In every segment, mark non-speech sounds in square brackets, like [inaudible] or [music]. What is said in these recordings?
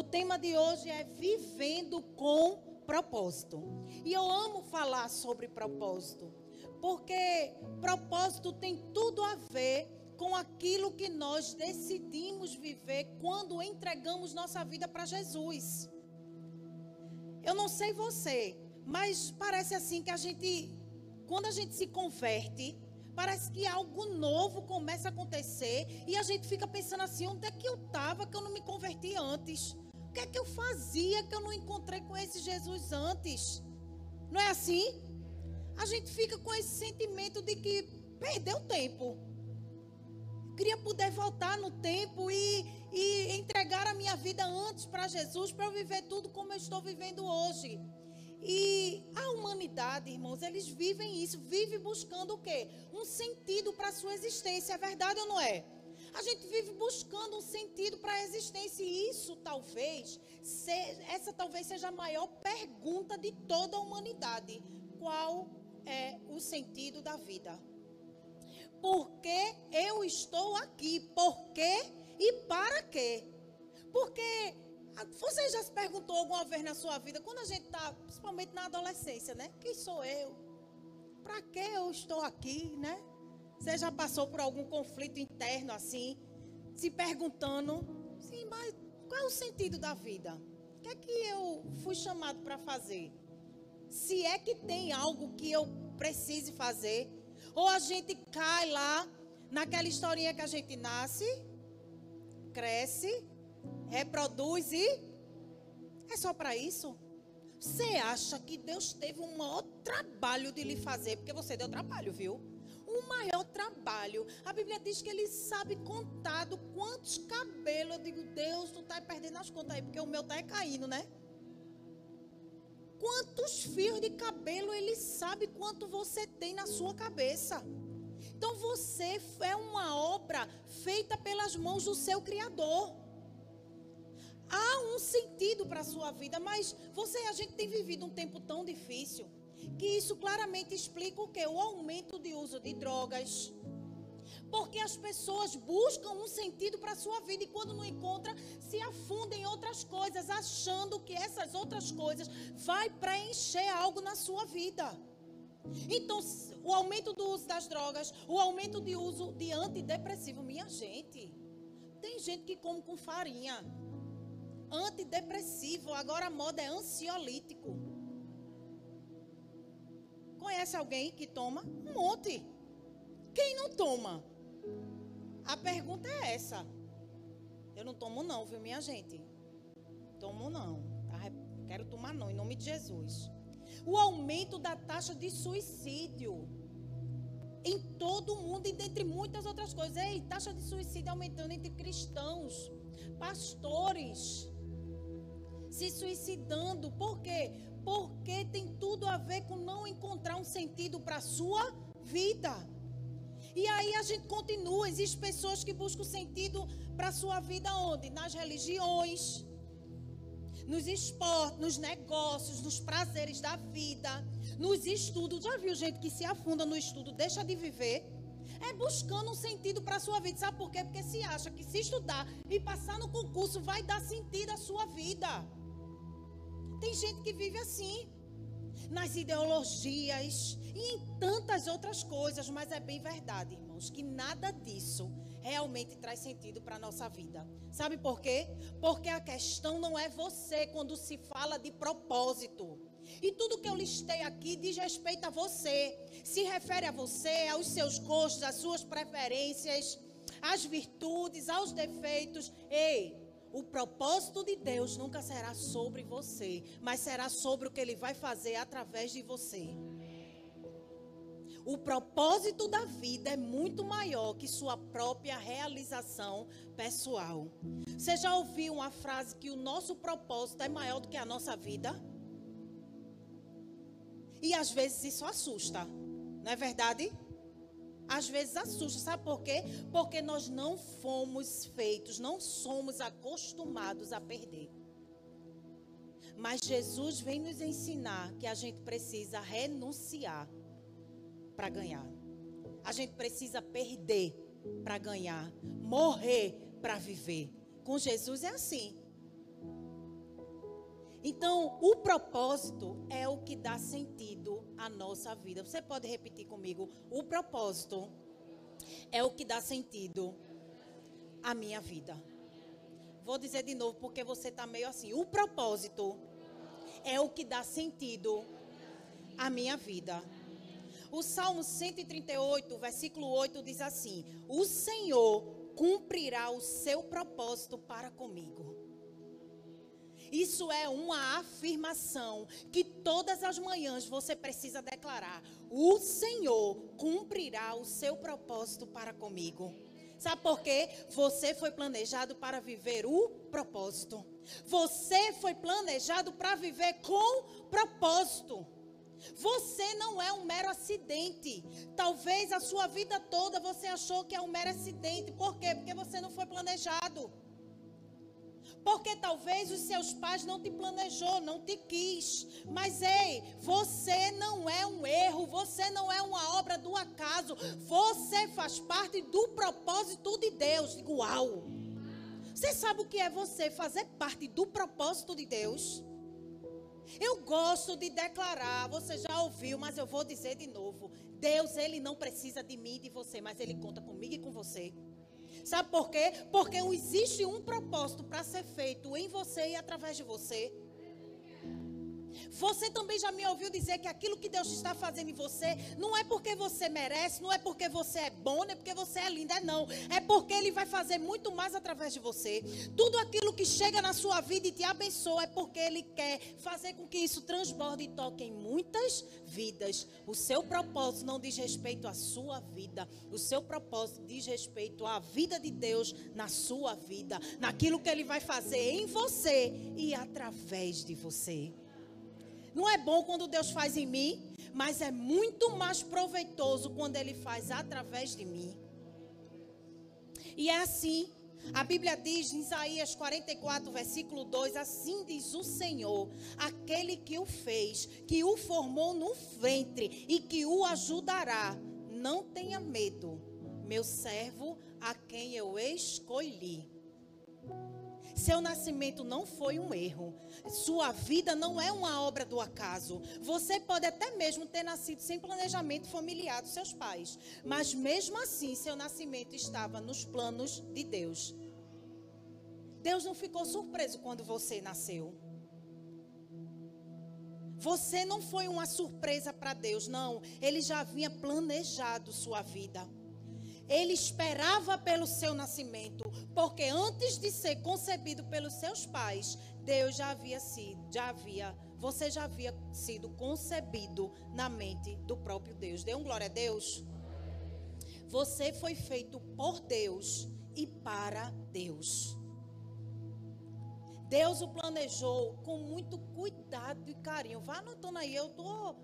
O tema de hoje é vivendo com propósito. E eu amo falar sobre propósito, porque propósito tem tudo a ver com aquilo que nós decidimos viver quando entregamos nossa vida para Jesus. Eu não sei você, mas parece assim que a gente, quando a gente se converte, parece que algo novo começa a acontecer e a gente fica pensando assim: onde é que eu estava que eu não me converti antes? O que é que eu fazia que eu não encontrei com esse Jesus antes? Não é assim? A gente fica com esse sentimento de que perdeu tempo. Eu queria poder voltar no tempo e, e entregar a minha vida antes para Jesus, para eu viver tudo como eu estou vivendo hoje. E a humanidade, irmãos, eles vivem isso, vive buscando o quê? Um sentido para a sua existência, é verdade ou não é? A gente vive buscando um sentido para a existência e isso talvez seja, essa talvez seja a maior pergunta de toda a humanidade. Qual é o sentido da vida? Por que eu estou aqui? Por quê e para quê? Porque você já se perguntou alguma vez na sua vida, quando a gente está, principalmente na adolescência, né? Quem sou eu? Para que eu estou aqui, né? Você já passou por algum conflito interno assim, se perguntando, sim, mas qual é o sentido da vida? O que é que eu fui chamado para fazer? Se é que tem algo que eu precise fazer, ou a gente cai lá naquela historinha que a gente nasce, cresce, reproduz e é só para isso? Você acha que Deus teve um maior trabalho de lhe fazer? Porque você deu trabalho, viu? Um maior trabalho. A Bíblia diz que ele sabe contado quantos cabelos. Eu digo, Deus, tu tá perdendo as contas aí, porque o meu tá é caindo, né? Quantos fios de cabelo ele sabe quanto você tem na sua cabeça. Então você é uma obra feita pelas mãos do seu Criador há um sentido para a sua vida, mas você, a gente tem vivido um tempo tão difícil que isso claramente explica o que? O aumento de uso de drogas. Porque as pessoas buscam um sentido para a sua vida e quando não encontra, se afundem em outras coisas, achando que essas outras coisas vai preencher algo na sua vida. Então, o aumento do uso das drogas, o aumento de uso de antidepressivo, minha gente. Tem gente que come com farinha antidepressivo, agora a moda é ansiolítico. Conhece alguém que toma? Um monte. Quem não toma? A pergunta é essa. Eu não tomo não, viu, minha gente? Tomo não. Tá? Quero tomar não, em nome de Jesus. O aumento da taxa de suicídio em todo o mundo e dentre muitas outras coisas. Ei, taxa de suicídio aumentando entre cristãos, pastores se suicidando. Por quê? Porque tem tudo a ver com não encontrar um sentido para a sua vida. E aí a gente continua, existem pessoas que buscam sentido para a sua vida onde? Nas religiões, nos esportes, nos negócios, nos prazeres da vida, nos estudos. Já viu gente que se afunda no estudo, deixa de viver? É buscando um sentido para a sua vida. Sabe por quê? Porque se acha que se estudar e passar no concurso vai dar sentido à sua vida. Tem gente que vive assim, nas ideologias e em tantas outras coisas, mas é bem verdade, irmãos, que nada disso realmente traz sentido para a nossa vida. Sabe por quê? Porque a questão não é você quando se fala de propósito. E tudo que eu listei aqui diz respeito a você, se refere a você, aos seus gostos, às suas preferências, às virtudes, aos defeitos. Ei, o propósito de Deus nunca será sobre você, mas será sobre o que Ele vai fazer através de você. O propósito da vida é muito maior que sua própria realização pessoal. Você já ouviu uma frase que o nosso propósito é maior do que a nossa vida? E às vezes isso assusta, não é verdade? Às vezes assusta. Sabe por quê? Porque nós não fomos feitos, não somos acostumados a perder. Mas Jesus vem nos ensinar que a gente precisa renunciar para ganhar. A gente precisa perder para ganhar, morrer para viver. Com Jesus é assim. Então, o propósito é o que dá sentido à nossa vida. Você pode repetir comigo? O propósito é o que dá sentido à minha vida. Vou dizer de novo porque você está meio assim. O propósito é o que dá sentido à minha vida. O Salmo 138, versículo 8 diz assim: O Senhor cumprirá o seu propósito para comigo. Isso é uma afirmação que todas as manhãs você precisa declarar. O Senhor cumprirá o seu propósito para comigo. Sabe por quê? Você foi planejado para viver o propósito. Você foi planejado para viver com propósito. Você não é um mero acidente. Talvez a sua vida toda você achou que é um mero acidente. Por quê? Porque você não foi planejado. Porque talvez os seus pais não te planejou, não te quis. Mas ei, você não é um erro, você não é uma obra do acaso. Você faz parte do propósito de Deus. Digo, uau! Você sabe o que é você fazer parte do propósito de Deus? Eu gosto de declarar, você já ouviu, mas eu vou dizer de novo. Deus, ele não precisa de mim e de você, mas ele conta comigo e com você. Sabe por quê? Porque existe um propósito para ser feito em você e através de você. Você também já me ouviu dizer que aquilo que Deus está fazendo em você não é porque você merece, não é porque você é bom, não é porque você é linda, é não. É porque Ele vai fazer muito mais através de você. Tudo aquilo que chega na sua vida e te abençoa é porque Ele quer fazer com que isso transborde e toque em muitas vidas. O seu propósito não diz respeito à sua vida. O seu propósito diz respeito à vida de Deus na sua vida, naquilo que Ele vai fazer em você e através de você. Não é bom quando Deus faz em mim, mas é muito mais proveitoso quando Ele faz através de mim. E é assim. A Bíblia diz em Isaías 44, versículo 2: Assim diz o Senhor, aquele que o fez, que o formou no ventre e que o ajudará. Não tenha medo, meu servo, a quem eu escolhi. Seu nascimento não foi um erro. Sua vida não é uma obra do acaso. Você pode até mesmo ter nascido sem planejamento familiar dos seus pais. Mas mesmo assim, seu nascimento estava nos planos de Deus. Deus não ficou surpreso quando você nasceu. Você não foi uma surpresa para Deus, não. Ele já havia planejado sua vida. Ele esperava pelo seu nascimento, porque antes de ser concebido pelos seus pais, Deus já havia sido, já havia, você já havia sido concebido na mente do próprio Deus. Dê um glória a Deus. Você foi feito por Deus e para Deus. Deus o planejou com muito cuidado e carinho. Vá anotando aí, eu tô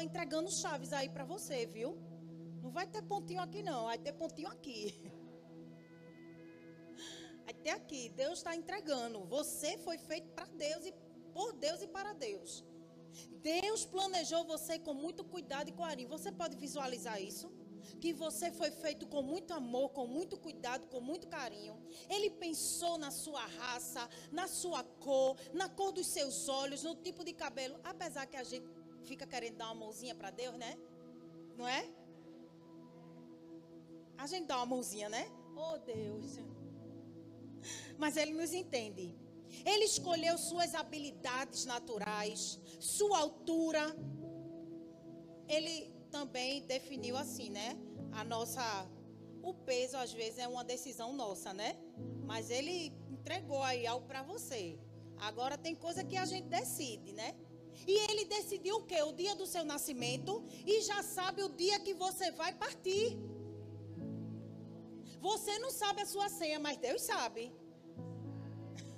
entregando chaves aí para você, viu? Não vai ter pontinho aqui, não. Vai ter pontinho aqui. [laughs] Ter aqui. Deus está entregando. Você foi feito para Deus e por Deus e para Deus. Deus planejou você com muito cuidado e carinho. Você pode visualizar isso? Que você foi feito com muito amor, com muito cuidado, com muito carinho. Ele pensou na sua raça, na sua cor, na cor dos seus olhos, no tipo de cabelo. Apesar que a gente fica querendo dar uma mãozinha para Deus, né? Não é? A gente dá uma mãozinha, né? Oh, Deus. Mas ele nos entende. Ele escolheu suas habilidades naturais, sua altura. Ele também definiu assim, né? A nossa. O peso, às vezes, é uma decisão nossa, né? Mas ele entregou aí algo para você. Agora tem coisa que a gente decide, né? E ele decidiu o quê? O dia do seu nascimento e já sabe o dia que você vai partir. Você não sabe a sua senha, mas Deus sabe.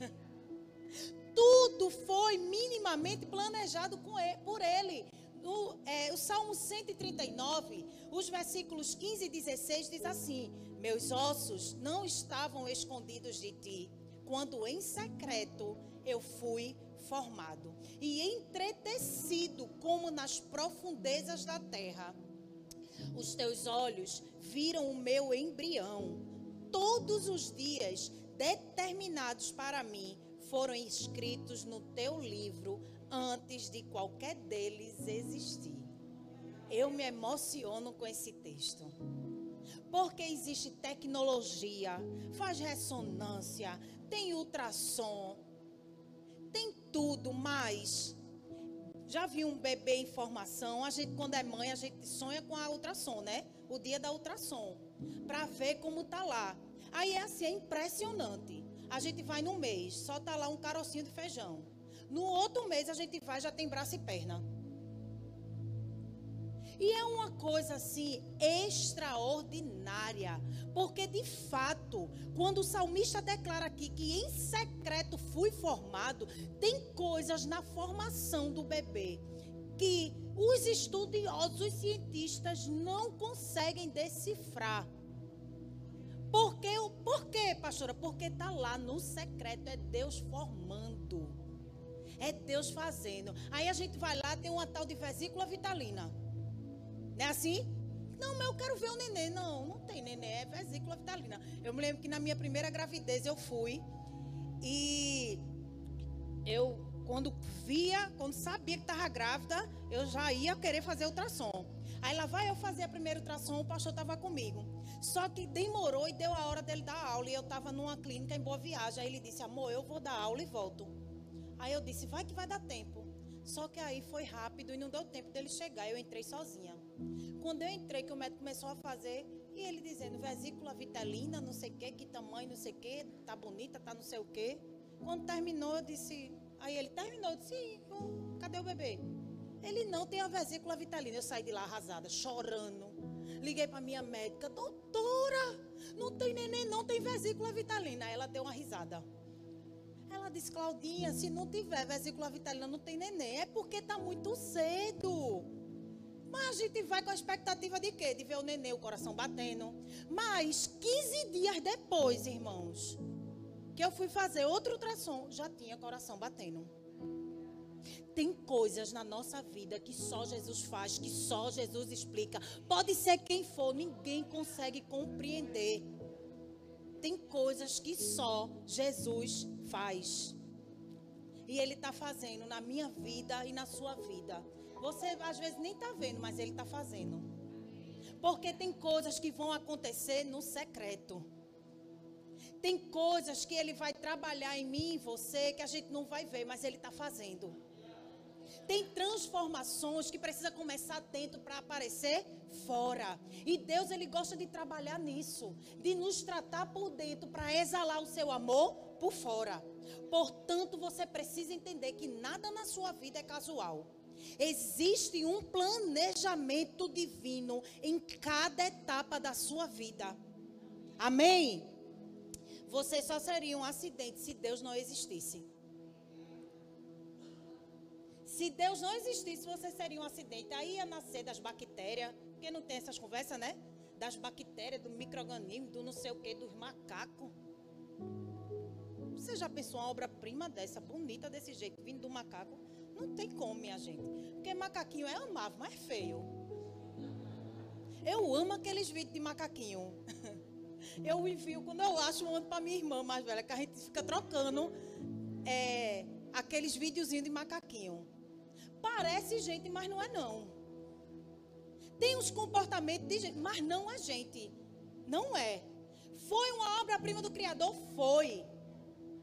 [laughs] Tudo foi minimamente planejado ele, por Ele. No, é, o Salmo 139, os versículos 15 e 16 diz assim: Meus ossos não estavam escondidos de ti, quando em secreto eu fui formado e entretecido como nas profundezas da terra. Os teus olhos viram o meu embrião. Todos os dias determinados para mim foram escritos no teu livro antes de qualquer deles existir. Eu me emociono com esse texto. Porque existe tecnologia, faz ressonância, tem ultrassom, tem tudo, mas já vi um bebê em formação, a gente quando é mãe, a gente sonha com a ultrassom, né? O dia da ultrassom, para ver como tá lá. Aí é assim, é impressionante. A gente vai no mês, só tá lá um carocinho de feijão. No outro mês a gente vai, já tem braço e perna. E é uma coisa assim extraordinária, porque de fato, quando o salmista declara aqui que em secreto fui formado, tem coisas na formação do bebê que os estudiosos, os cientistas não conseguem decifrar. Por quê, por quê, pastora? Porque está lá no secreto, é Deus formando. É Deus fazendo. Aí a gente vai lá, tem uma tal de vesícula vitalina. Não é assim? Não, mas eu quero ver o neném. Não, não tem neném, é vesícula vitalina. Eu me lembro que na minha primeira gravidez eu fui e eu, quando via, quando sabia que estava grávida, eu já ia querer fazer ultrassom. Aí lá vai eu fazer a primeira ultrassom, o pastor estava comigo. Só que demorou e deu a hora dele dar aula. E eu estava numa clínica em Boa Viagem. Aí ele disse, amor, eu vou dar aula e volto. Aí eu disse, vai que vai dar tempo. Só que aí foi rápido e não deu tempo dele chegar. Eu entrei sozinha. Quando eu entrei, que o médico começou a fazer, e ele dizendo, vesícula vitalina, não sei o que, que tamanho, não sei o que, tá bonita, tá não sei o que. Quando terminou, eu disse. Aí ele terminou, eu disse, cadê o bebê? Ele não tem a vesícula vitalina. Eu saí de lá arrasada, chorando. Liguei para minha médica, doutora, não tem neném, não tem vesícula vitalina. Aí ela deu uma risada. Ela disse, Claudinha, se não tiver vesícula vitalina, não tem neném. É porque está muito cedo. Mas a gente vai com a expectativa de quê? De ver o neném, o coração batendo. Mas 15 dias depois, irmãos, que eu fui fazer outro ultrassom, já tinha coração batendo. Tem coisas na nossa vida que só Jesus faz, que só Jesus explica. Pode ser quem for, ninguém consegue compreender. Tem coisas que só Jesus faz. E Ele está fazendo na minha vida e na sua vida. Você às vezes nem está vendo, mas Ele está fazendo. Porque tem coisas que vão acontecer no secreto. Tem coisas que Ele vai trabalhar em mim e você que a gente não vai ver, mas Ele está fazendo. Tem transformações que precisa começar dentro para aparecer fora. E Deus ele gosta de trabalhar nisso, de nos tratar por dentro para exalar o seu amor por fora. Portanto, você precisa entender que nada na sua vida é casual. Existe um planejamento divino em cada etapa da sua vida. Amém? Você só seria um acidente se Deus não existisse. Se Deus não existisse, você seria um acidente. Aí ia nascer das bactérias, porque não tem essas conversas, né? Das bactérias, do microorganismo, do não sei o que, dos macacos. Você já pensou uma obra-prima dessa, bonita desse jeito, vindo do macaco? Não tem como, minha gente. Porque macaquinho é amável, mas é feio. Eu amo aqueles vídeos de macaquinho. [laughs] Eu envio, quando eu acho, eu mando para minha irmã mais velha, que a gente fica trocando é, aqueles videozinhos de macaquinho. Parece gente, mas não é não. Tem uns comportamentos de gente, mas não é gente. Não é. Foi uma obra-prima do Criador? Foi.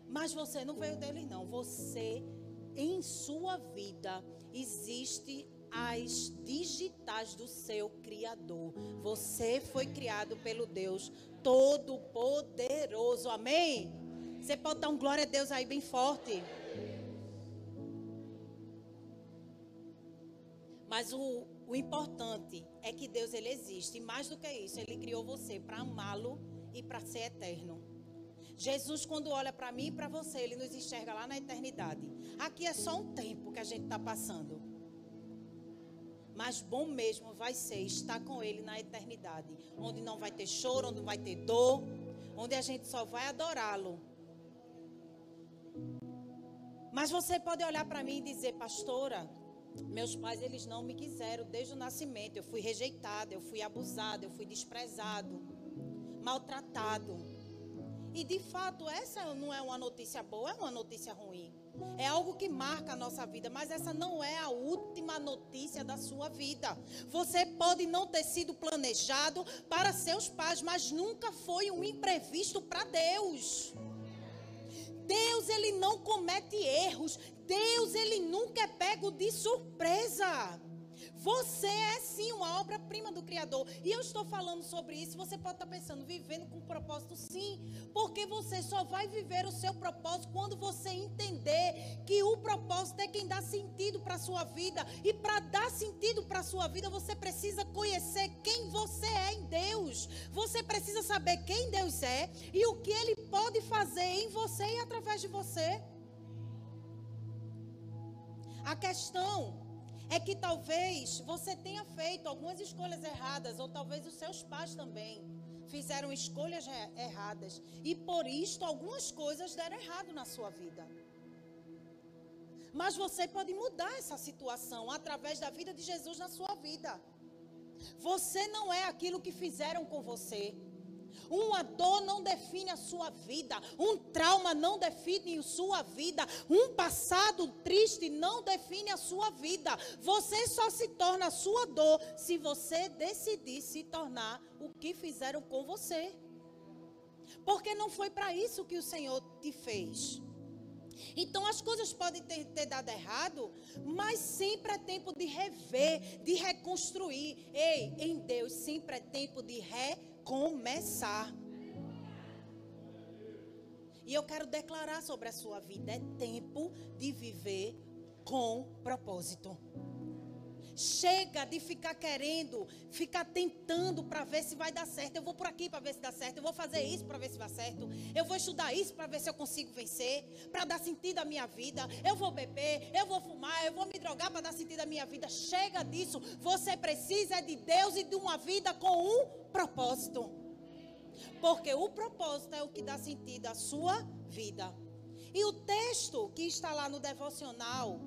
Mas você não veio dele, não. Você, em sua vida, existe as digitais do seu Criador. Você foi criado pelo Deus Todo-Poderoso. Amém? Você pode dar um glória a Deus aí bem forte. Mas o, o importante é que Deus ele existe. E mais do que isso, ele criou você para amá-lo e para ser eterno. Jesus, quando olha para mim e para você, ele nos enxerga lá na eternidade. Aqui é só um tempo que a gente está passando. Mas bom mesmo vai ser estar com Ele na eternidade, onde não vai ter choro, onde não vai ter dor, onde a gente só vai adorá-lo. Mas você pode olhar para mim e dizer, pastora, meus pais, eles não me quiseram desde o nascimento. Eu fui rejeitada, eu fui abusada, eu fui desprezado, maltratado. E de fato, essa não é uma notícia boa, é uma notícia ruim. É algo que marca a nossa vida, mas essa não é a última notícia da sua vida. Você pode não ter sido planejado para seus pais, mas nunca foi um imprevisto para Deus. Deus, ele não comete erros. Deus, ele nunca é pego de surpresa. Você é sim uma obra-prima do Criador. E eu estou falando sobre isso. Você pode estar pensando, vivendo com propósito, sim. Porque você só vai viver o seu propósito quando você entender que o propósito é quem dá sentido para a sua vida. E para dar sentido para a sua vida, você precisa conhecer quem você é em Deus. Você precisa saber quem Deus é e o que Ele pode fazer em você e através de você. A questão é que talvez você tenha feito algumas escolhas erradas, ou talvez os seus pais também fizeram escolhas erradas, e por isto algumas coisas deram errado na sua vida. Mas você pode mudar essa situação através da vida de Jesus na sua vida. Você não é aquilo que fizeram com você. Uma dor não define a sua vida. Um trauma não define a sua vida. Um passado triste não define a sua vida. Você só se torna a sua dor se você decidir se tornar o que fizeram com você. Porque não foi para isso que o Senhor te fez. Então as coisas podem ter, ter, dado errado, mas sempre é tempo de rever, de reconstruir. Ei, em Deus sempre é tempo de reconstruir começar. E eu quero declarar sobre a sua vida: é tempo de viver com propósito. Chega de ficar querendo, ficar tentando para ver se vai dar certo. Eu vou por aqui para ver se dá certo. Eu vou fazer isso para ver se dá certo. Eu vou estudar isso para ver se eu consigo vencer, para dar sentido à minha vida. Eu vou beber, eu vou fumar, eu vou me drogar para dar sentido à minha vida. Chega disso. Você precisa de Deus e de uma vida com um propósito. Porque o propósito é o que dá sentido à sua vida. E o texto que está lá no devocional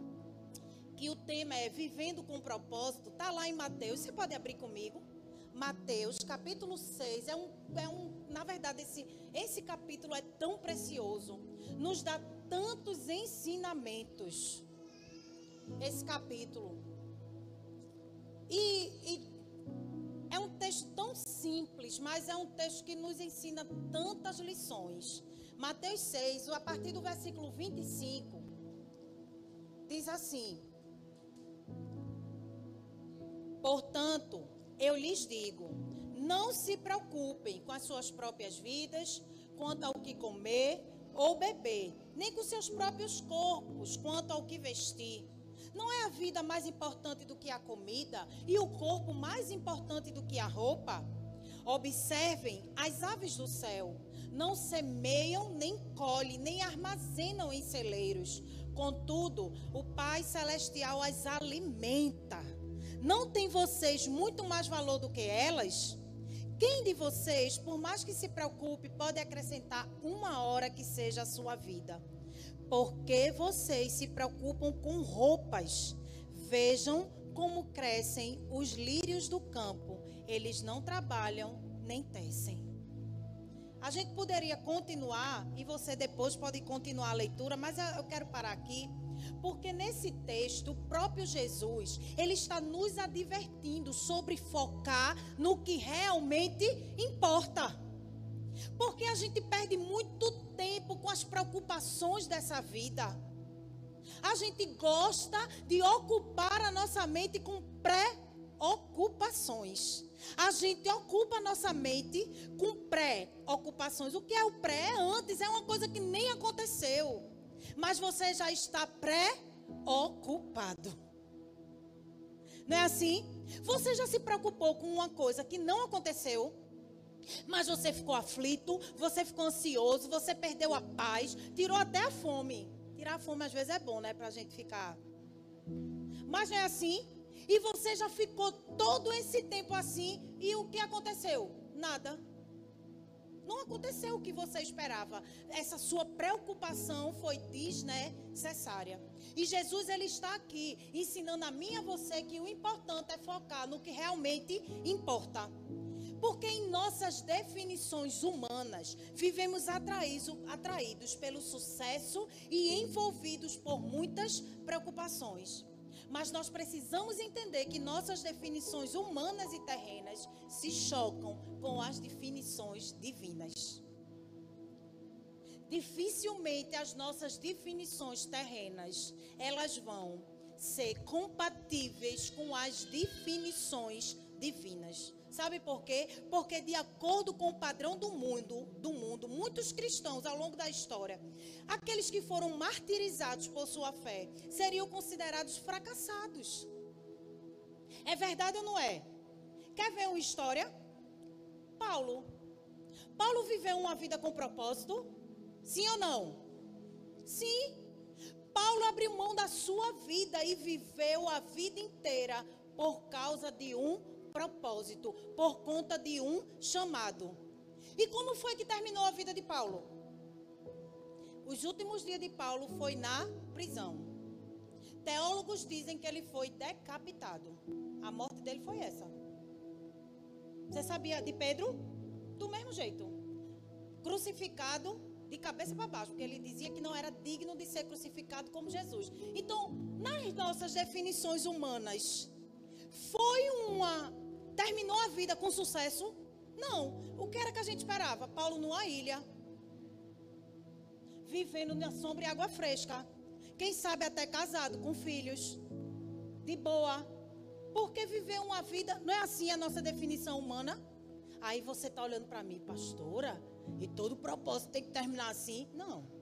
que o tema é Vivendo com Propósito, está lá em Mateus. Você pode abrir comigo? Mateus, capítulo 6. É um, é um, na verdade, esse, esse capítulo é tão precioso. Nos dá tantos ensinamentos. Esse capítulo. E, e é um texto tão simples, mas é um texto que nos ensina tantas lições. Mateus 6, a partir do versículo 25, diz assim: Portanto, eu lhes digo: não se preocupem com as suas próprias vidas, quanto ao que comer ou beber, nem com seus próprios corpos, quanto ao que vestir. Não é a vida mais importante do que a comida e o corpo mais importante do que a roupa? Observem as aves do céu. Não semeiam, nem colhem, nem armazenam em celeiros. Contudo, o Pai Celestial as alimenta. Não tem vocês muito mais valor do que elas? Quem de vocês, por mais que se preocupe, pode acrescentar uma hora que seja a sua vida? Porque vocês se preocupam com roupas. Vejam como crescem os lírios do campo. Eles não trabalham nem tecem. A gente poderia continuar e você depois pode continuar a leitura, mas eu quero parar aqui porque nesse texto, o próprio Jesus, ele está nos advertindo sobre focar no que realmente importa. Porque a gente perde muito tempo com as preocupações dessa vida. A gente gosta de ocupar a nossa mente com pré-ocupações. A gente ocupa a nossa mente com pré-ocupações. O que é o pré? É antes, é uma coisa que nem aconteceu mas você já está pré-ocupado. Não é assim? Você já se preocupou com uma coisa que não aconteceu, mas você ficou aflito, você ficou ansioso, você perdeu a paz, tirou até a fome. Tirar a fome às vezes é bom, né? Pra gente ficar. Mas não é assim? E você já ficou todo esse tempo assim, e o que aconteceu? Nada. Não aconteceu o que você esperava. Essa sua preocupação foi desnecessária. E Jesus ele está aqui ensinando a mim e a você que o importante é focar no que realmente importa. Porque em nossas definições humanas, vivemos atraídos, pelo sucesso e envolvidos por muitas preocupações. Mas nós precisamos entender que nossas definições humanas e terrenas se chocam com as definições divinas. Dificilmente as nossas definições terrenas, elas vão ser compatíveis com as definições divinas. Sabe por quê? Porque de acordo com o padrão do mundo, do mundo, muitos cristãos ao longo da história, aqueles que foram martirizados por sua fé, seriam considerados fracassados. É verdade ou não é? Quer ver uma história? Paulo. Paulo viveu uma vida com propósito? Sim ou não? Sim. Paulo abriu mão da sua vida e viveu a vida inteira por causa de um propósito, por conta de um chamado. E como foi que terminou a vida de Paulo? Os últimos dias de Paulo foi na prisão. Teólogos dizem que ele foi decapitado. A morte dele foi essa. Você sabia de Pedro? Do mesmo jeito. Crucificado de cabeça para baixo, porque ele dizia que não era digno de ser crucificado como Jesus. Então, nas nossas definições humanas, foi uma Terminou a vida com sucesso? Não. O que era que a gente esperava? Paulo numa ilha, vivendo na sombra e água fresca. Quem sabe até casado, com filhos, de boa. Porque viver uma vida, não é assim a nossa definição humana? Aí você está olhando para mim, pastora, e todo propósito tem que terminar assim? Não.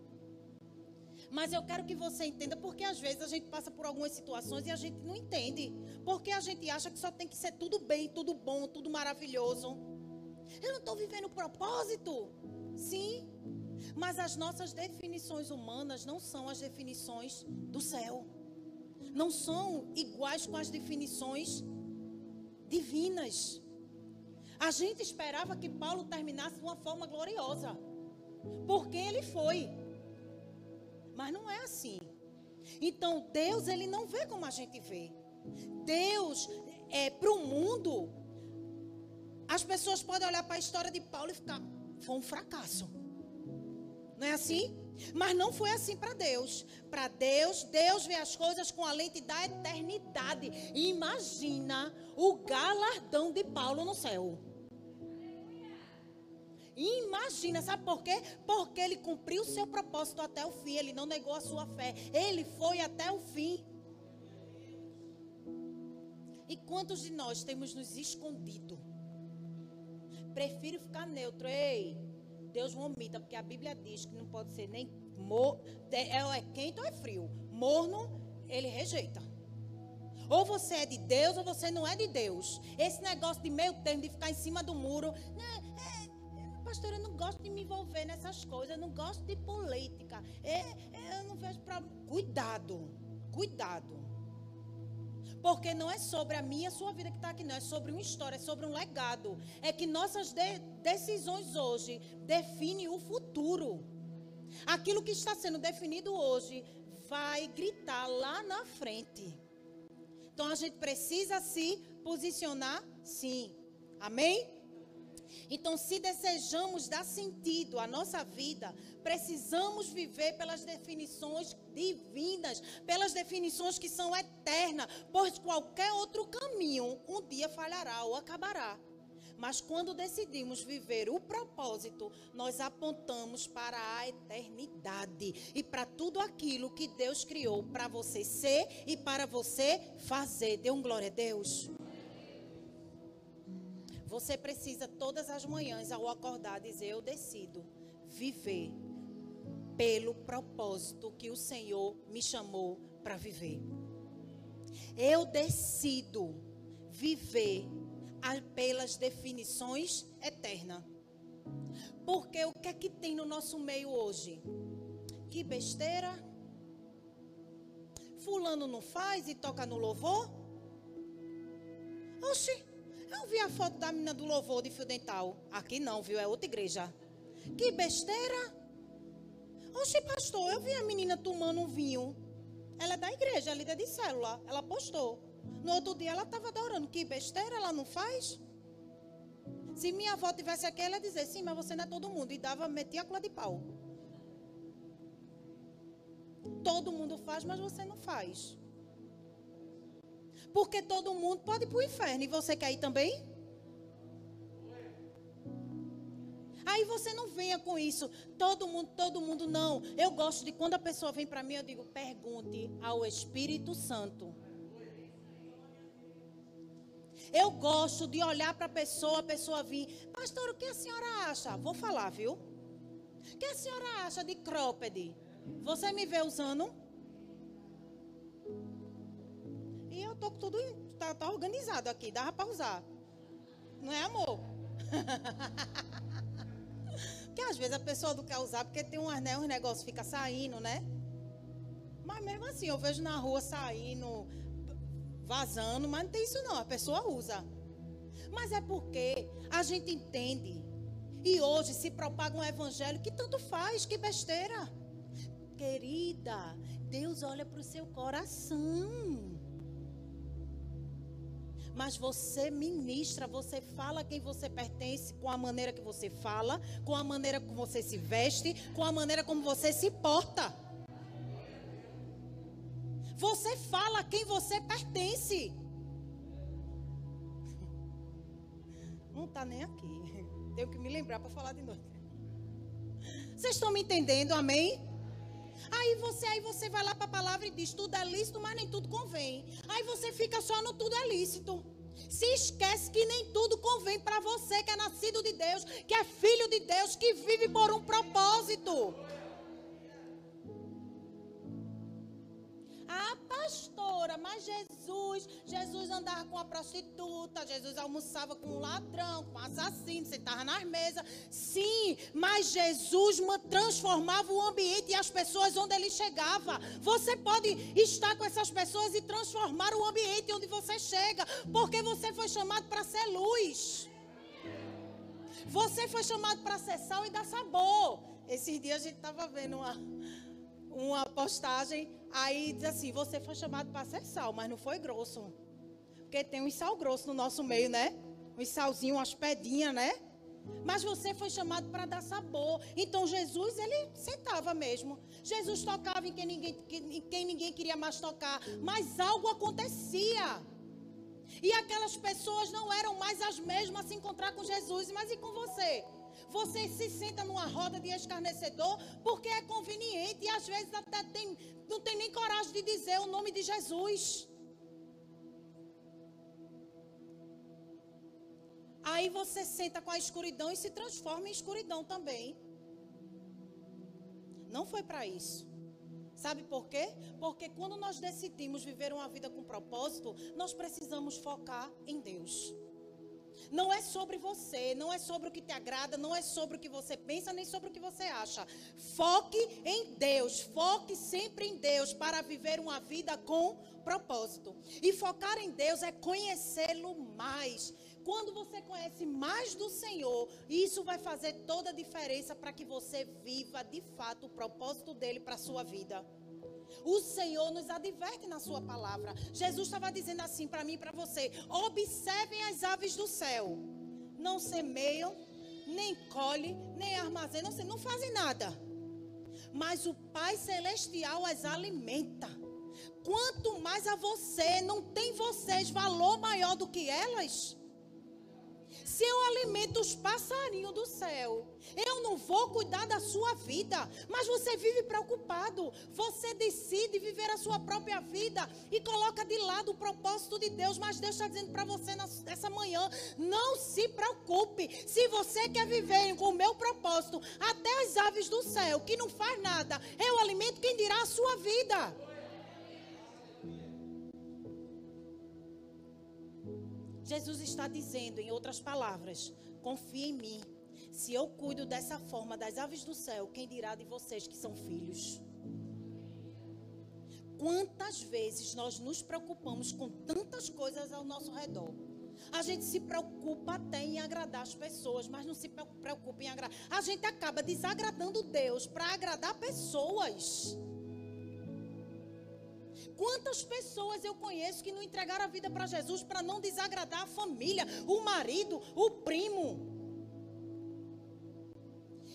Mas eu quero que você entenda, porque às vezes a gente passa por algumas situações e a gente não entende. Porque a gente acha que só tem que ser tudo bem, tudo bom, tudo maravilhoso. Eu não estou vivendo propósito. Sim. Mas as nossas definições humanas não são as definições do céu. Não são iguais com as definições divinas. A gente esperava que Paulo terminasse de uma forma gloriosa. Porque ele foi. Mas não é assim. Então Deus, ele não vê como a gente vê. Deus, é, para o mundo, as pessoas podem olhar para a história de Paulo e ficar, foi um fracasso. Não é assim? Mas não foi assim para Deus. Para Deus, Deus vê as coisas com a lente da eternidade. Imagina o galardão de Paulo no céu. Imagina, sabe por quê? Porque ele cumpriu o seu propósito até o fim. Ele não negou a sua fé. Ele foi até o fim. E quantos de nós temos nos escondido? Prefiro ficar neutro. Ei, Deus vomita, porque a Bíblia diz que não pode ser nem mor é, é quente ou é frio. Morno, ele rejeita. Ou você é de Deus ou você não é de Deus. Esse negócio de meio termo, de ficar em cima do muro, né, pastora, eu não gosto de me envolver nessas coisas, eu não gosto de política. É, é, eu não vejo problema. Cuidado, cuidado. Porque não é sobre a minha a sua vida que está aqui, não. É sobre uma história, é sobre um legado. É que nossas de decisões hoje definem o futuro. Aquilo que está sendo definido hoje vai gritar lá na frente. Então a gente precisa se posicionar, sim. Amém? Então, se desejamos dar sentido à nossa vida, precisamos viver pelas definições divinas, pelas definições que são eternas, pois qualquer outro caminho um dia falhará ou acabará. Mas quando decidimos viver o propósito, nós apontamos para a eternidade e para tudo aquilo que Deus criou para você ser e para você fazer. Dê um glória a Deus. Você precisa todas as manhãs, ao acordar, dizer: Eu decido viver pelo propósito que o Senhor me chamou para viver. Eu decido viver pelas definições eternas. Porque o que é que tem no nosso meio hoje? Que besteira. Fulano não faz e toca no louvor? Oxi, eu vi a foto da menina do louvor de fio dental. Aqui não, viu? É outra igreja. Que besteira. Oxe, pastor, eu vi a menina tomando um vinho. Ela é da igreja, é líder de célula. Ela postou. No outro dia ela estava adorando. Que besteira ela não faz? Se minha avó tivesse aqui, ela ia dizer, sim, mas você não é todo mundo. E dava, metia a de pau. Todo mundo faz, mas você não faz. Porque todo mundo pode ir para o inferno. E você quer ir também? Aí você não venha com isso. Todo mundo, todo mundo não. Eu gosto de quando a pessoa vem para mim, eu digo: pergunte ao Espírito Santo. Eu gosto de olhar para a pessoa, a pessoa vir, pastor, o que a senhora acha? Vou falar, viu? O que a senhora acha de cropped? Você me vê usando? E eu tô com tudo, tá, tá organizado aqui, dava para usar. Não é amor? [laughs] Porque às vezes a pessoa não quer usar porque tem um anel, os negócios fica saindo, né? Mas mesmo assim, eu vejo na rua saindo, vazando, mas não tem isso não, a pessoa usa. Mas é porque a gente entende. E hoje se propaga um evangelho que tanto faz, que besteira. Querida, Deus olha para o seu coração mas você ministra, você fala quem você pertence com a maneira que você fala, com a maneira como você se veste, com a maneira como você se porta. Você fala quem você pertence. [laughs] Não está nem aqui. Tenho que me lembrar para falar de noite. Vocês estão me entendendo? Amém? Aí você, aí você vai lá para a palavra e diz: tudo é lícito, mas nem tudo convém. Aí você fica só no tudo é lícito. Se esquece que nem tudo convém para você que é nascido de Deus, que é filho de Deus, que vive por um propósito. Ah, pastora, mas Jesus, Jesus andava com a prostituta, Jesus almoçava com um ladrão, com um assassino, sentava nas mesas. Sim, mas Jesus transformava o ambiente e as pessoas onde ele chegava. Você pode estar com essas pessoas e transformar o ambiente onde você chega, porque você foi chamado para ser luz. Você foi chamado para ser sal e dar sabor. Esses dias a gente estava vendo uma, uma postagem Aí diz assim: você foi chamado para ser sal, mas não foi grosso. Porque tem um sal grosso no nosso meio, né? Um salzinho, umas pedinhas, né? Mas você foi chamado para dar sabor. Então Jesus, ele sentava mesmo. Jesus tocava em quem ninguém, em quem ninguém queria mais tocar. Mas algo acontecia. E aquelas pessoas não eram mais as mesmas a se encontrar com Jesus. Mas e com você? Você se senta numa roda de escarnecedor porque é conveniente e às vezes até tem, não tem nem coragem de dizer o nome de Jesus. Aí você senta com a escuridão e se transforma em escuridão também. Não foi para isso. Sabe por quê? Porque quando nós decidimos viver uma vida com propósito, nós precisamos focar em Deus. Não é sobre você, não é sobre o que te agrada, não é sobre o que você pensa, nem sobre o que você acha. Foque em Deus, foque sempre em Deus para viver uma vida com propósito. E focar em Deus é conhecê-lo mais. Quando você conhece mais do Senhor, isso vai fazer toda a diferença para que você viva de fato o propósito dele para a sua vida. O Senhor nos adverte na sua palavra. Jesus estava dizendo assim para mim e para você: observem as aves do céu. Não semeiam, nem colhem, nem armazenam, não fazem nada. Mas o Pai Celestial as alimenta. Quanto mais a você, não tem vocês valor maior do que elas? Se eu alimento os passarinhos do céu, eu não vou cuidar da sua vida, mas você vive preocupado. Você decide viver a sua própria vida e coloca de lado o propósito de Deus. Mas Deus está dizendo para você nessa manhã: não se preocupe. Se você quer viver com o meu propósito, até as aves do céu, que não faz nada, eu alimento quem dirá a sua vida. Jesus está dizendo, em outras palavras, confie em mim. Se eu cuido dessa forma das aves do céu, quem dirá de vocês que são filhos? Quantas vezes nós nos preocupamos com tantas coisas ao nosso redor? A gente se preocupa até em agradar as pessoas, mas não se preocupa em agradar. A gente acaba desagradando Deus para agradar pessoas. Quantas pessoas eu conheço que não entregaram a vida para Jesus para não desagradar a família, o marido, o primo?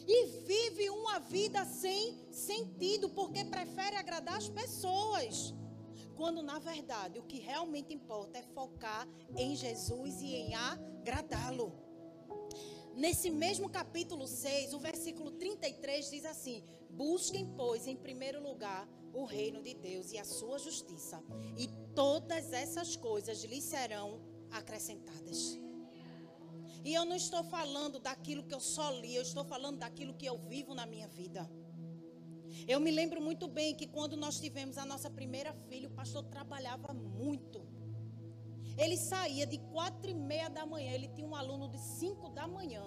E vive uma vida sem sentido porque prefere agradar as pessoas. Quando na verdade o que realmente importa é focar em Jesus e em agradá-lo. Nesse mesmo capítulo 6, o versículo 33 diz assim: Busquem, pois, em primeiro lugar o reino de Deus e a sua justiça, e todas essas coisas lhes serão acrescentadas. E eu não estou falando daquilo que eu só li, eu estou falando daquilo que eu vivo na minha vida. Eu me lembro muito bem que quando nós tivemos a nossa primeira filha, o pastor trabalhava muito. Ele saía de quatro e meia da manhã, ele tinha um aluno de cinco da manhã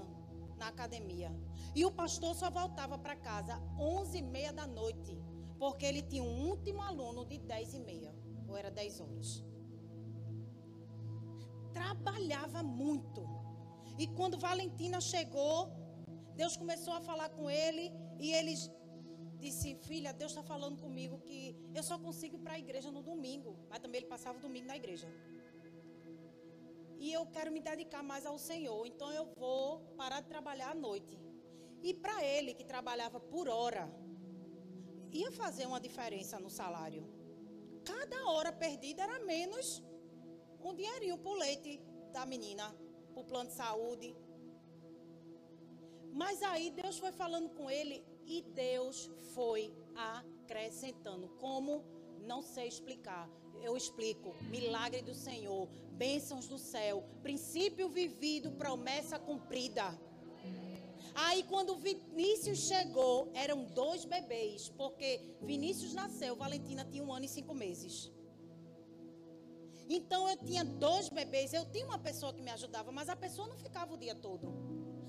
na academia. E o pastor só voltava para casa onze e meia da noite, porque ele tinha um último aluno de dez e meia, ou era dez horas. Trabalhava muito. E quando Valentina chegou, Deus começou a falar com ele e ele disse: Filha, Deus está falando comigo que eu só consigo ir para a igreja no domingo. Mas também ele passava o domingo na igreja e eu quero me dedicar mais ao Senhor, então eu vou parar de trabalhar à noite. E para ele, que trabalhava por hora, ia fazer uma diferença no salário. Cada hora perdida era menos um dinheirinho para o leite da menina, para o plano de saúde. Mas aí Deus foi falando com ele e Deus foi acrescentando. Como? Não sei explicar. Eu explico. Milagre do Senhor bênçãos do céu, princípio vivido, promessa cumprida. Aí quando Vinícius chegou, eram dois bebês, porque Vinícius nasceu, Valentina tinha um ano e cinco meses. Então eu tinha dois bebês, eu tinha uma pessoa que me ajudava, mas a pessoa não ficava o dia todo.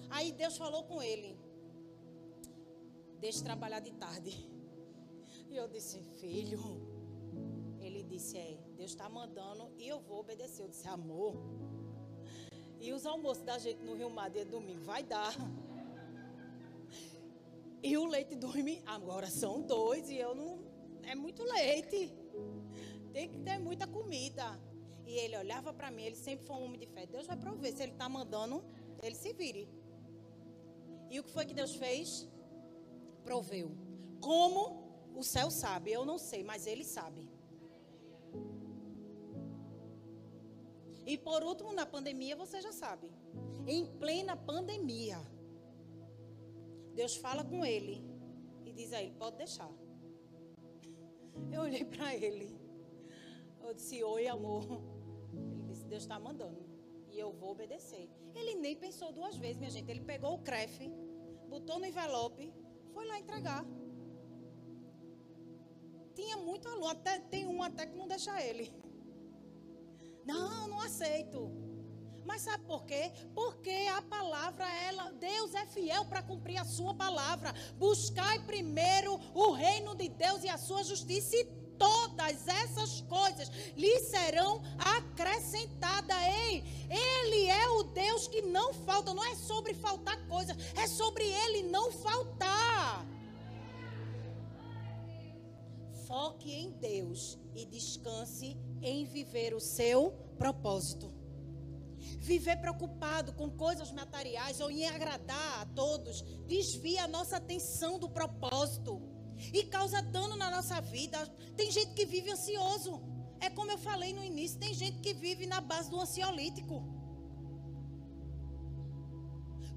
Aí Deus falou com ele: Deixe trabalhar de tarde. E eu disse: Filho, ele disse: É, Deus está mandando e eu vou obedecer. Eu disse: Amor. E os almoços da gente no Rio Mar dia domingo vai dar. E o leite dorme. Agora são dois e eu não. É muito leite. Tem que ter muita comida. E ele olhava para mim, ele sempre foi um homem de fé. Deus vai prover. Se ele está mandando, ele se vire. E o que foi que Deus fez? Proveu. Como? O céu sabe, eu não sei, mas ele sabe. E por último, na pandemia, você já sabe. Em plena pandemia, Deus fala com ele e diz a ele: pode deixar. Eu olhei para ele. Eu disse: Oi, amor. Ele disse: Deus está mandando. E eu vou obedecer. Ele nem pensou duas vezes, minha gente. Ele pegou o crefe, botou no envelope, foi lá entregar. Tinha muito aluno, até, tem um até que não deixa ele. Não, não aceito. Mas sabe por quê? Porque a palavra, ela, Deus é fiel para cumprir a sua palavra. Buscai primeiro o reino de Deus e a sua justiça, e todas essas coisas lhe serão acrescentadas. Ei, Ele é o Deus que não falta. Não é sobre faltar coisas, é sobre Ele não faltar. Foque em Deus e descanse em viver o seu propósito. Viver preocupado com coisas materiais ou em agradar a todos desvia a nossa atenção do propósito e causa dano na nossa vida. Tem gente que vive ansioso. É como eu falei no início, tem gente que vive na base do ansiolítico.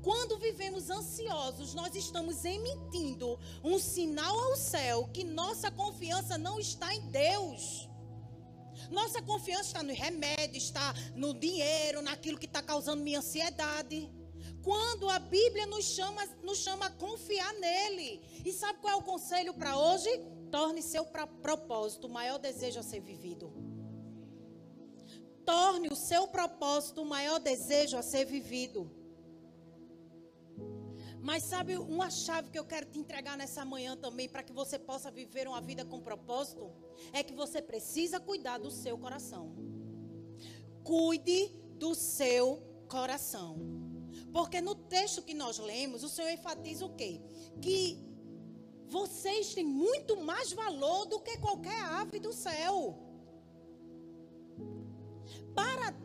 Quando vivemos ansiosos, nós estamos emitindo um sinal ao céu que nossa confiança não está em Deus. Nossa confiança está no remédio, está no dinheiro, naquilo que está causando minha ansiedade. Quando a Bíblia nos chama, nos chama a confiar nele. E sabe qual é o conselho para hoje? Torne seu propósito o maior desejo a ser vivido. Torne o seu propósito o maior desejo a ser vivido. Mas sabe uma chave que eu quero te entregar nessa manhã também para que você possa viver uma vida com propósito? É que você precisa cuidar do seu coração. Cuide do seu coração. Porque no texto que nós lemos, o Senhor enfatiza o quê? Que Vocês têm muito mais valor do que qualquer ave do céu.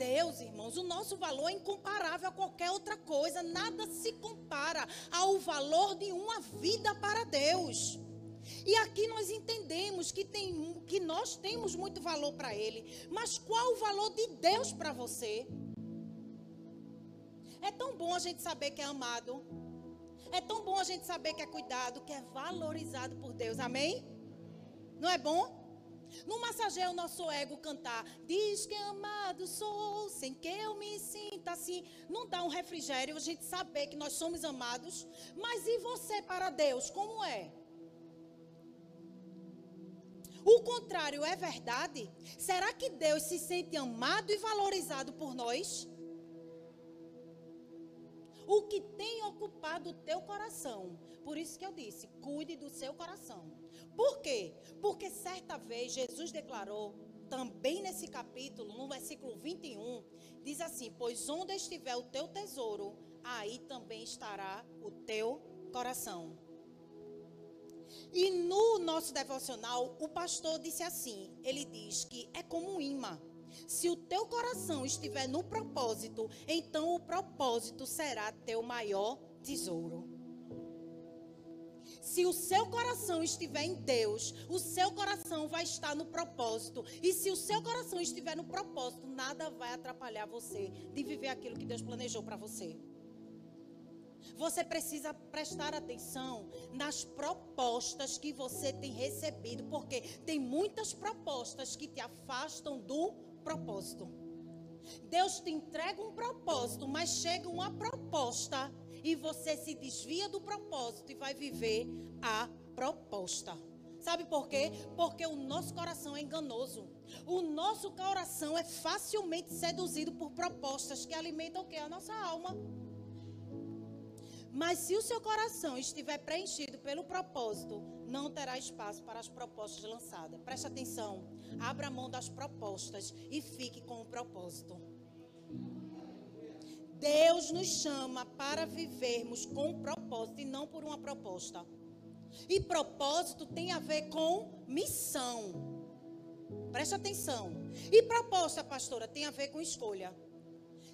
Deus, irmãos, o nosso valor é incomparável a qualquer outra coisa. Nada se compara ao valor de uma vida para Deus. E aqui nós entendemos que, tem, que nós temos muito valor para Ele. Mas qual o valor de Deus para você? É tão bom a gente saber que é amado. É tão bom a gente saber que é cuidado, que é valorizado por Deus. Amém? Não é bom? Não massageia o nosso ego cantar. Diz que amado sou, sem que eu me sinta assim. Não dá um refrigério a gente saber que nós somos amados. Mas e você para Deus? Como é? O contrário é verdade? Será que Deus se sente amado e valorizado por nós? O que tem ocupado o teu coração? Por isso que eu disse: cuide do seu coração. Por quê? Porque certa vez Jesus declarou, também nesse capítulo, no versículo 21, diz assim: Pois onde estiver o teu tesouro, aí também estará o teu coração. E no nosso devocional, o pastor disse assim: ele diz que é como um imã. Se o teu coração estiver no propósito, então o propósito será teu maior tesouro. Se o seu coração estiver em Deus, o seu coração vai estar no propósito. E se o seu coração estiver no propósito, nada vai atrapalhar você de viver aquilo que Deus planejou para você. Você precisa prestar atenção nas propostas que você tem recebido, porque tem muitas propostas que te afastam do propósito. Deus te entrega um propósito, mas chega uma proposta e você se desvia do propósito e vai viver a proposta. Sabe por quê? Porque o nosso coração é enganoso. O nosso coração é facilmente seduzido por propostas que alimentam o que? A nossa alma. Mas se o seu coração estiver preenchido pelo propósito, não terá espaço para as propostas lançadas. Preste atenção. Abra mão das propostas e fique com o propósito. Deus nos chama para vivermos com propósito e não por uma proposta. E propósito tem a ver com missão. Preste atenção. E proposta, pastora, tem a ver com escolha.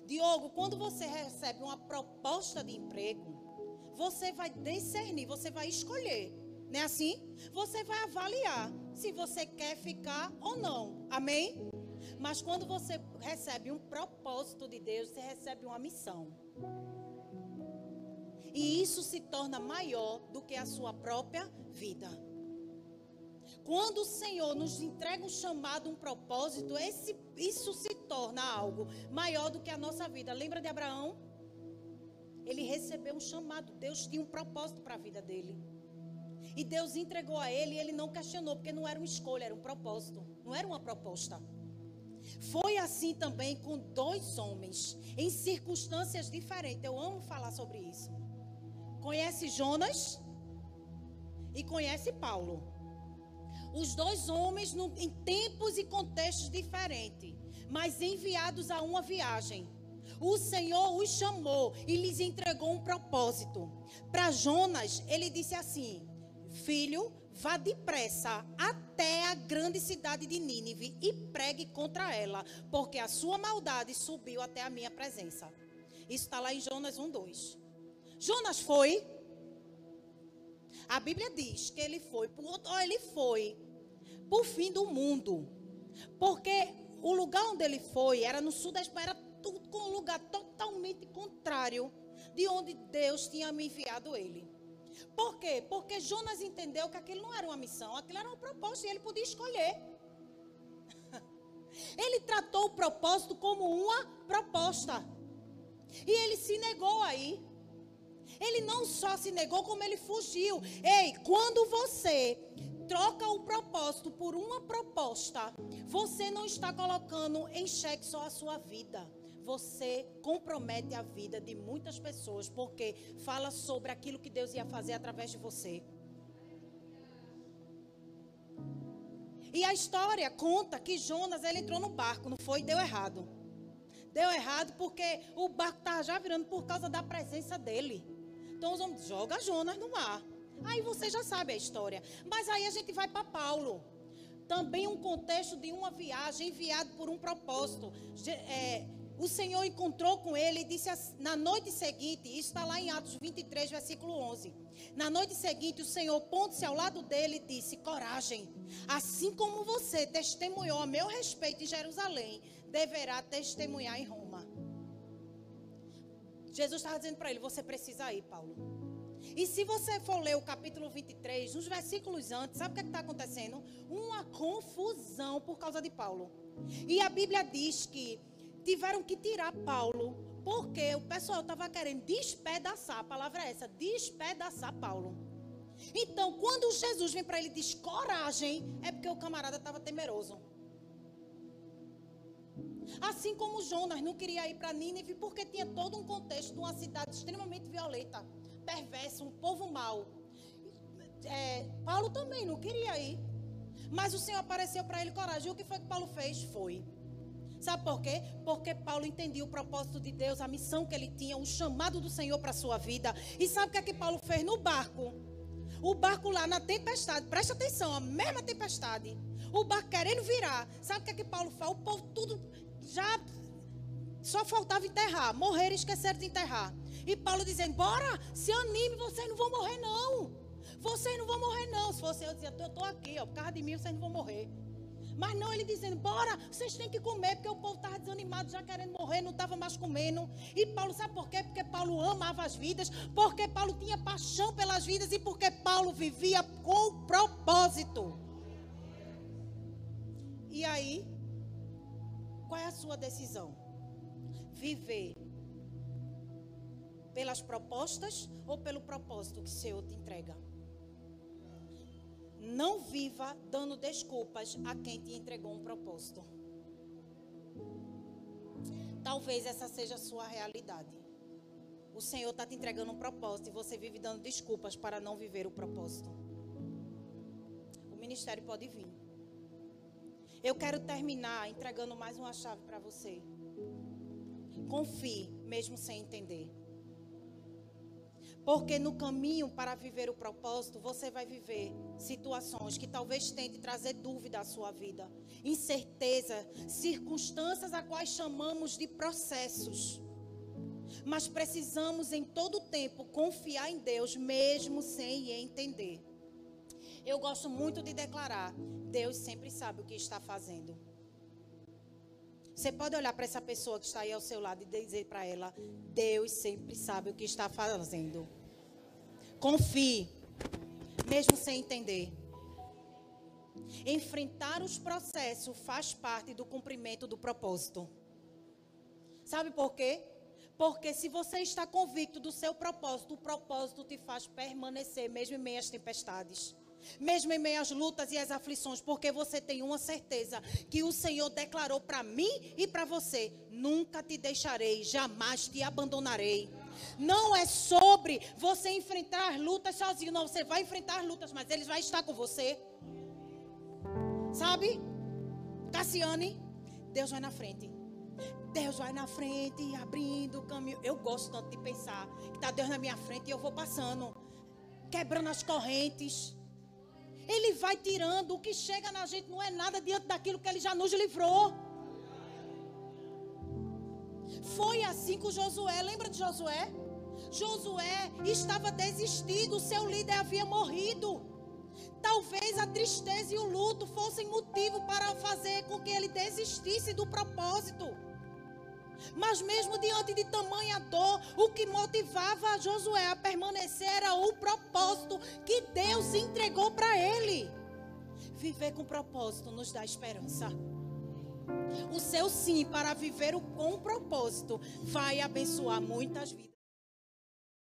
Diogo, quando você recebe uma proposta de emprego, você vai discernir, você vai escolher. Não é assim? Você vai avaliar se você quer ficar ou não. Amém? Mas quando você recebe um propósito de Deus, você recebe uma missão. E isso se torna maior do que a sua própria vida. Quando o Senhor nos entrega um chamado, um propósito, esse, isso se torna algo maior do que a nossa vida. Lembra de Abraão? Ele recebeu um chamado. Deus tinha um propósito para a vida dele. E Deus entregou a ele e ele não questionou, porque não era uma escolha, era um propósito. Não era uma proposta. Foi assim também com dois homens, em circunstâncias diferentes. Eu amo falar sobre isso. Conhece Jonas e conhece Paulo. Os dois homens no, em tempos e contextos diferentes, mas enviados a uma viagem o Senhor os chamou e lhes entregou um propósito. Para Jonas, ele disse assim: Filho, vá depressa até a grande cidade de Nínive e pregue contra ela, porque a sua maldade subiu até a minha presença. Isso está lá em Jonas 1:2. Jonas foi. A Bíblia diz que ele foi, ele foi por fim do mundo. Porque o lugar onde ele foi era no sudeste, era com um lugar totalmente contrário de onde Deus tinha me enviado ele. Por quê? Porque Jonas entendeu que aquilo não era uma missão, aquilo era um propósito e ele podia escolher. [laughs] Ele tratou o propósito como uma proposta. E ele se negou aí. Ele não só se negou, como ele fugiu. Ei, quando você troca o propósito por uma proposta, você não está colocando em xeque só a sua vida você compromete a vida de muitas pessoas, porque fala sobre aquilo que Deus ia fazer através de você. E a história conta que Jonas ele entrou no barco, não foi? Deu errado. Deu errado porque o barco estava já virando por causa da presença dele. Então os homens joga Jonas no mar. Aí você já sabe a história. Mas aí a gente vai para Paulo. Também um contexto de uma viagem enviado por um propósito. É, o Senhor encontrou com ele e disse na noite seguinte, isso está lá em Atos 23, versículo 11. Na noite seguinte, o Senhor, pondo-se ao lado dele, disse: Coragem, assim como você testemunhou a meu respeito em Jerusalém, deverá testemunhar em Roma. Jesus estava dizendo para ele: Você precisa ir, Paulo. E se você for ler o capítulo 23, nos versículos antes, sabe o que é está acontecendo? Uma confusão por causa de Paulo. E a Bíblia diz que tiveram que tirar Paulo, porque o pessoal estava querendo despedaçar, a palavra é essa, despedaçar Paulo. Então, quando Jesus vem para ele e diz coragem, é porque o camarada estava temeroso. Assim como Jonas não queria ir para Nínive porque tinha todo um contexto de uma cidade extremamente violenta, perversa, um povo mau. É, Paulo também não queria ir. Mas o Senhor apareceu para ele coragem. E o que foi que Paulo fez? Foi. Sabe por quê? Porque Paulo entendia o propósito de Deus, a missão que ele tinha, o chamado do Senhor para a sua vida. E sabe o que é que Paulo fez no barco? O barco lá na tempestade, presta atenção, a mesma tempestade. O barco querendo virar. Sabe o que é que Paulo faz? O povo tudo já só faltava enterrar, morrer e esqueceram de enterrar. E Paulo dizendo: Bora, se anime, vocês não vão morrer, não. Vocês não vão morrer, não. Se fosse eu, dizia: Eu estou aqui, ó, por causa de mim, vocês não vão morrer. Mas não, ele dizendo: Bora, vocês têm que comer, porque o povo estava desanimado, já querendo morrer, não estava mais comendo. E Paulo, sabe por quê? Porque Paulo amava as vidas, porque Paulo tinha paixão pelas vidas e porque Paulo vivia com propósito. E aí, qual é a sua decisão? Viver pelas propostas ou pelo propósito que o Senhor te entrega? Não viva dando desculpas a quem te entregou um propósito. Talvez essa seja a sua realidade. O Senhor está te entregando um propósito e você vive dando desculpas para não viver o propósito. O ministério pode vir. Eu quero terminar entregando mais uma chave para você. Confie, mesmo sem entender. Porque no caminho para viver o propósito, você vai viver situações que talvez tente trazer dúvida à sua vida, incerteza, circunstâncias a quais chamamos de processos. Mas precisamos em todo tempo confiar em Deus, mesmo sem entender. Eu gosto muito de declarar: Deus sempre sabe o que está fazendo. Você pode olhar para essa pessoa que está aí ao seu lado e dizer para ela: Deus sempre sabe o que está fazendo. Confie, mesmo sem entender. Enfrentar os processos faz parte do cumprimento do propósito. Sabe por quê? Porque se você está convicto do seu propósito, o propósito te faz permanecer mesmo em meio às tempestades mesmo em meio às lutas e às aflições, porque você tem uma certeza que o Senhor declarou para mim e para você: nunca te deixarei, jamais te abandonarei. Não é sobre você enfrentar as lutas sozinho, não, você vai enfrentar as lutas, mas ele vai estar com você. Sabe? Cassiane, Deus vai na frente. Deus vai na frente, abrindo o caminho. Eu gosto tanto de pensar que está Deus na minha frente e eu vou passando, quebrando as correntes. Ele vai tirando. O que chega na gente não é nada diante daquilo que ele já nos livrou. Foi assim com Josué. Lembra de Josué? Josué estava desistido, seu líder havia morrido. Talvez a tristeza e o luto fossem motivo para fazer com que ele desistisse do propósito. Mas mesmo diante de tamanha dor, o que motivava Josué a permanecer era o propósito que Deus entregou para ele. Viver com propósito nos dá esperança. O seu sim para viver com propósito vai abençoar muitas vidas.